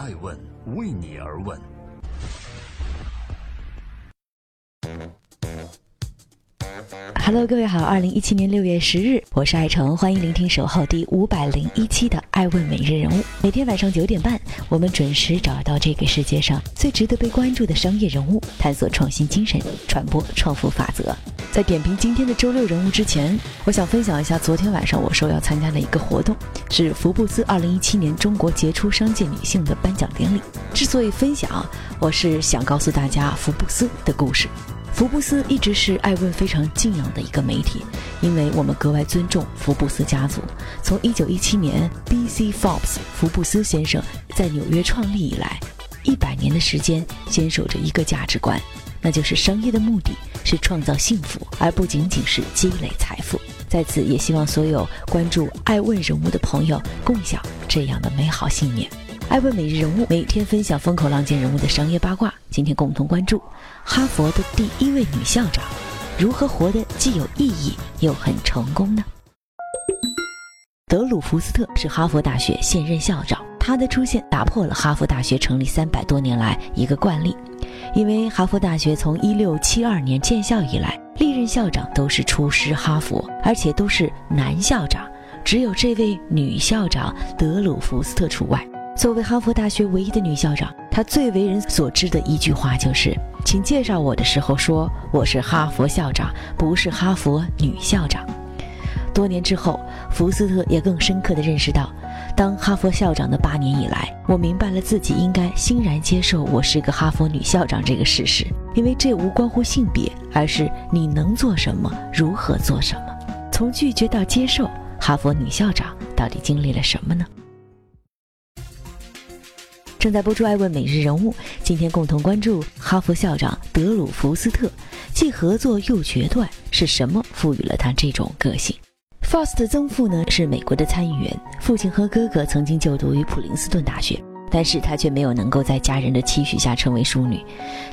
爱问为你而问。Hello，各位好，二零一七年六月十日，我是爱成，欢迎聆听守候第五百零一期的《爱问每日人物》。每天晚上九点半，我们准时找到这个世界上最值得被关注的商业人物，探索创新精神，传播创富法则。在点评今天的周六人物之前，我想分享一下昨天晚上我受邀参加的一个活动，是福布斯二零一七年中国杰出商界女性的颁奖典礼。之所以分享，我是想告诉大家福布斯的故事。福布斯一直是艾问非常敬仰的一个媒体，因为我们格外尊重福布斯家族。从1917年 B.C. Forbes 福布斯先生在纽约创立以来，一百年的时间坚守着一个价值观，那就是商业的目的是创造幸福，而不仅仅是积累财富。在此，也希望所有关注爱问人物的朋友共享这样的美好信念。爱问每日人物每天分享风口浪尖人物的商业八卦，今天共同关注哈佛的第一位女校长如何活得既有意义又很成功呢？德鲁福斯特是哈佛大学现任校长，他的出现打破了哈佛大学成立三百多年来一个惯例，因为哈佛大学从一六七二年建校以来，历任校长都是出师哈佛，而且都是男校长，只有这位女校长德鲁福斯特除外。作为哈佛大学唯一的女校长，她最为人所知的一句话就是：“请介绍我的时候说我是哈佛校长，不是哈佛女校长。”多年之后，福斯特也更深刻地认识到，当哈佛校长的八年以来，我明白了自己应该欣然接受我是个哈佛女校长这个事实，因为这无关乎性别，而是你能做什么，如何做什么。从拒绝到接受，哈佛女校长到底经历了什么呢？正在播出《爱问每日人物》，今天共同关注哈佛校长德鲁福斯特，既合作又决断，是什么赋予了他这种个性？Fast 的曾父呢是美国的参议员，父亲和哥哥曾经就读于普林斯顿大学，但是他却没有能够在家人的期许下成为淑女。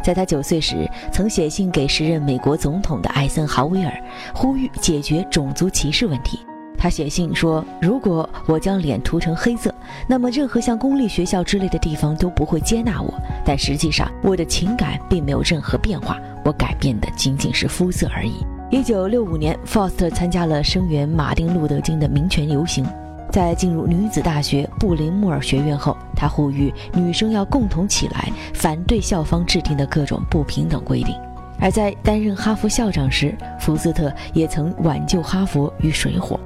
在他九岁时，曾写信给时任美国总统的艾森豪威尔，呼吁解决种族歧视问题。他写信说：“如果我将脸涂成黑色，那么任何像公立学校之类的地方都不会接纳我。但实际上，我的情感并没有任何变化，我改变的仅仅是肤色而已。”一九六五年，Foster 参加了声援马丁·路德·金的民权游行。在进入女子大学布林莫尔学院后，他呼吁女生要共同起来，反对校方制定的各种不平等规定。而在担任哈佛校长时，福斯特也曾挽救哈佛于水火。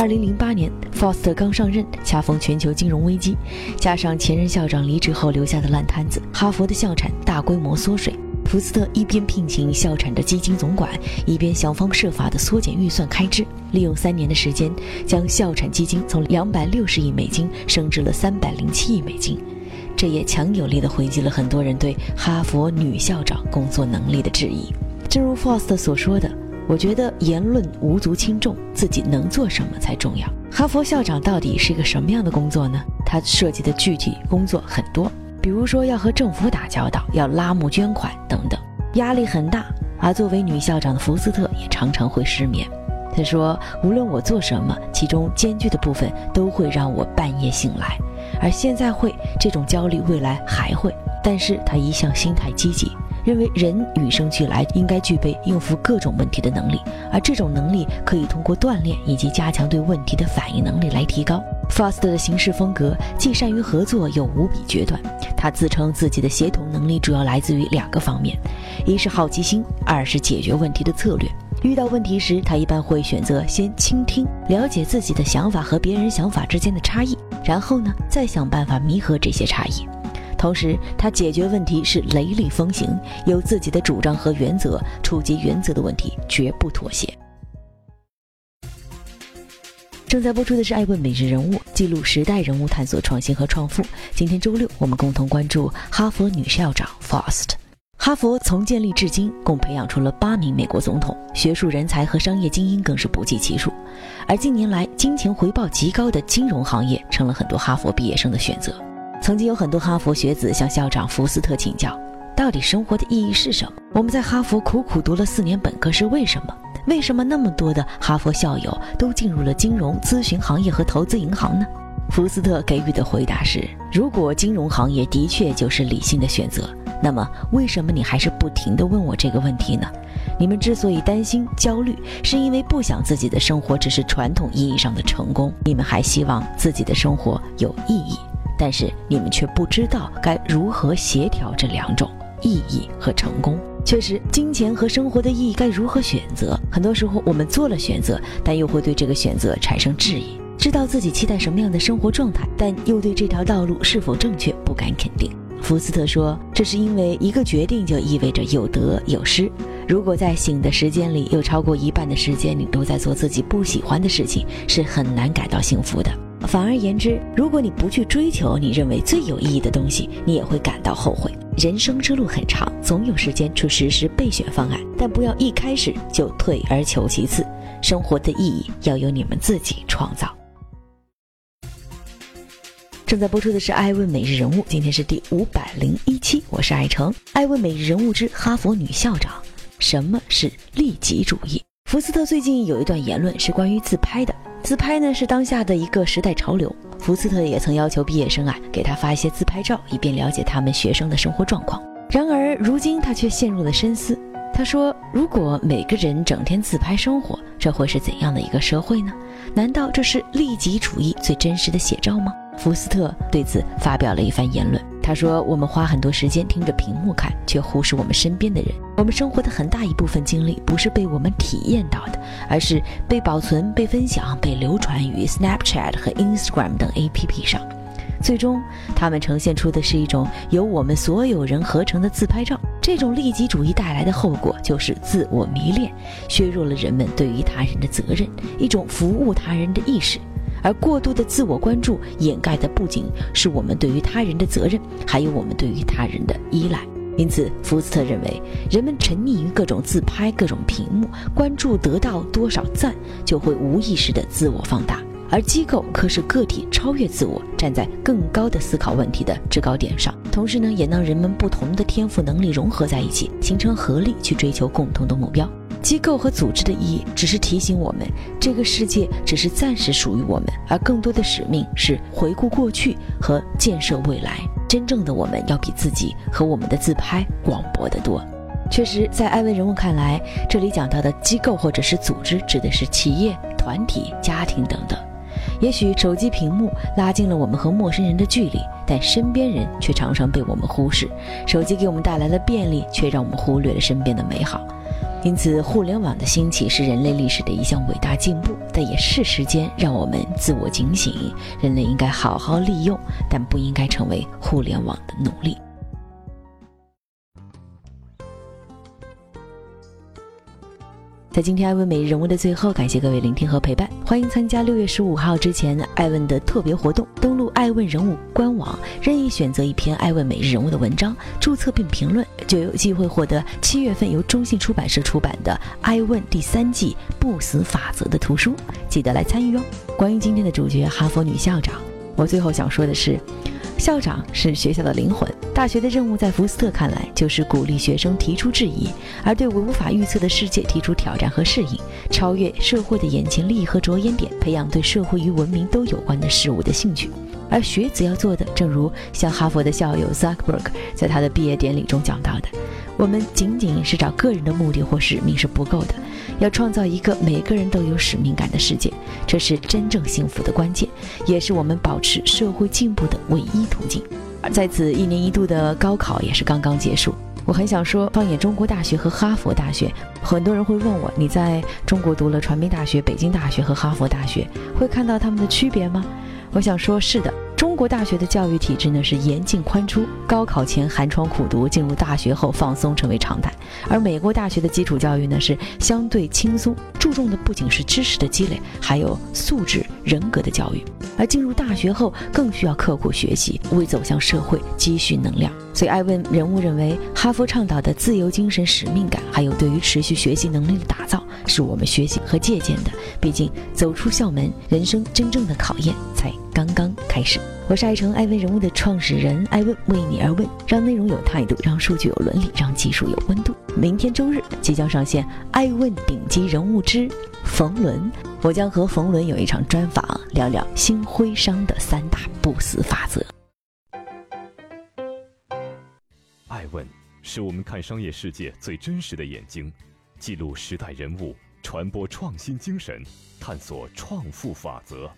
二零零八年，Fost 刚上任，恰逢全球金融危机，加上前任校长离职后留下的烂摊子，哈佛的校产大规模缩水。福斯特一边聘请校产的基金总管，一边想方设法地缩减预算开支，利用三年的时间，将校产基金从两百六十亿美金升至了三百零七亿美金。这也强有力地回击了很多人对哈佛女校长工作能力的质疑。正如 Fost 所说的。我觉得言论无足轻重，自己能做什么才重要。哈佛校长到底是一个什么样的工作呢？他涉及的具体工作很多，比如说要和政府打交道，要拉募捐款等等，压力很大。而作为女校长的福斯特也常常会失眠。他说：“无论我做什么，其中艰巨的部分都会让我半夜醒来，而现在会这种焦虑，未来还会。但是他一向心态积极。”认为人与生俱来应该具备应付各种问题的能力，而这种能力可以通过锻炼以及加强对问题的反应能力来提高。Fast 的行事风格既善于合作又无比决断。他自称自己的协同能力主要来自于两个方面：一是好奇心，二是解决问题的策略。遇到问题时，他一般会选择先倾听，了解自己的想法和别人想法之间的差异，然后呢，再想办法弥合这些差异。同时，他解决问题是雷厉风行，有自己的主张和原则，触及原则的问题绝不妥协。正在播出的是《爱问每日人物》，记录时代人物，探索创新和创富。今天周六，我们共同关注哈佛女校长 Fast。哈佛从建立至今，共培养出了八名美国总统，学术人才和商业精英更是不计其数。而近年来，金钱回报极高的金融行业，成了很多哈佛毕业生的选择。曾经有很多哈佛学子向校长福斯特请教，到底生活的意义是什么？我们在哈佛苦苦读了四年本科是为什么？为什么那么多的哈佛校友都进入了金融咨询行业和投资银行呢？福斯特给予的回答是：如果金融行业的确就是理性的选择，那么为什么你还是不停地问我这个问题呢？你们之所以担心、焦虑，是因为不想自己的生活只是传统意义上的成功，你们还希望自己的生活有意义，但是你们却不知道该如何协调这两种意义和成功。确实，金钱和生活的意义该如何选择？很多时候我们做了选择，但又会对这个选择产生质疑。知道自己期待什么样的生活状态，但又对这条道路是否正确不敢肯定。福斯特说：“这是因为一个决定就意味着有得有失。如果在醒的时间里有超过一半的时间你都在做自己不喜欢的事情，是很难感到幸福的。反而言之，如果你不去追求你认为最有意义的东西，你也会感到后悔。人生之路很长，总有时间去实施备选方案，但不要一开始就退而求其次。生活的意义要由你们自己创造。”正在播出的是《爱问每日人物》，今天是第五百零一期，我是爱成。《爱问每日人物之哈佛女校长：什么是利己主义》？福斯特最近有一段言论是关于自拍的，自拍呢是当下的一个时代潮流。福斯特也曾要求毕业生啊给他发一些自拍照，以便了解他们学生的生活状况。然而如今他却陷入了深思。他说：“如果每个人整天自拍生活，这会是怎样的一个社会呢？难道这是利己主义最真实的写照吗？”福斯特对此发表了一番言论。他说：“我们花很多时间听着屏幕看，却忽视我们身边的人。我们生活的很大一部分经历，不是被我们体验到的，而是被保存、被分享、被流传于 Snapchat 和 Instagram 等 APP 上。最终，他们呈现出的是一种由我们所有人合成的自拍照。这种利己主义带来的后果就是自我迷恋，削弱了人们对于他人的责任，一种服务他人的意识。”而过度的自我关注掩盖的不仅是我们对于他人的责任，还有我们对于他人的依赖。因此，福斯特认为，人们沉溺于各种自拍、各种屏幕，关注得到多少赞，就会无意识的自我放大。而机构可使个体超越自我，站在更高的思考问题的制高点上，同时呢，也让人们不同的天赋能力融合在一起，形成合力去追求共同的目标。机构和组织的意义，只是提醒我们，这个世界只是暂时属于我们，而更多的使命是回顾过去和建设未来。真正的我们要比自己和我们的自拍广博得多。确实，在艾文人物看来，这里讲到的机构或者是组织，指的是企业、团体、家庭等等。也许手机屏幕拉近了我们和陌生人的距离，但身边人却常常被我们忽视。手机给我们带来了便利，却让我们忽略了身边的美好。因此，互联网的兴起是人类历史的一项伟大进步，但也是时间让我们自我警醒：人类应该好好利用，但不应该成为互联网的奴隶。在今天艾问每日人物的最后，感谢各位聆听和陪伴，欢迎参加六月十五号之前艾问的特别活动。登录艾问人物官网，任意选择一篇艾问每日人物的文章，注册并评论，就有机会获得七月份由中信出版社出版的《艾问第三季不死法则》的图书，记得来参与哦。关于今天的主角哈佛女校长，我最后想说的是。校长是学校的灵魂，大学的任务在福斯特看来就是鼓励学生提出质疑，而对无法预测的世界提出挑战和适应，超越社会的眼前利益和着眼点，培养对社会与文明都有关的事物的兴趣。而学子要做的，正如像哈佛的校友 Zuckerberg 在他的毕业典礼中讲到的，我们仅仅是找个人的目的或使命是不够的。要创造一个每个人都有使命感的世界，这是真正幸福的关键，也是我们保持社会进步的唯一途径。而在此，一年一度的高考也是刚刚结束。我很想说，放眼中国大学和哈佛大学，很多人会问我：你在中国读了传媒大学、北京大学和哈佛大学，会看到他们的区别吗？我想说，是的。国大学的教育体制呢是严进宽出，高考前寒窗苦读，进入大学后放松成为常态。而美国大学的基础教育呢是相对轻松，注重的不仅是知识的积累，还有素质、人格的教育。而进入大学后更需要刻苦学习，为走向社会积蓄能量。所以，艾问人物认为，哈佛倡导的自由精神、使命感，还有对于持续学习能力的打造，是我们学习和借鉴的。毕竟，走出校门，人生真正的考验才。刚刚开始。我是爱成爱问人物的创始人，爱问为你而问，让内容有态度，让数据有伦理，让技术有温度。明天周日即将上线《爱问顶级人物之冯仑》，我将和冯仑有一场专访，聊聊新徽商的三大不死法则。爱问是我们看商业世界最真实的眼睛，记录时代人物，传播创新精神，探索创富法则。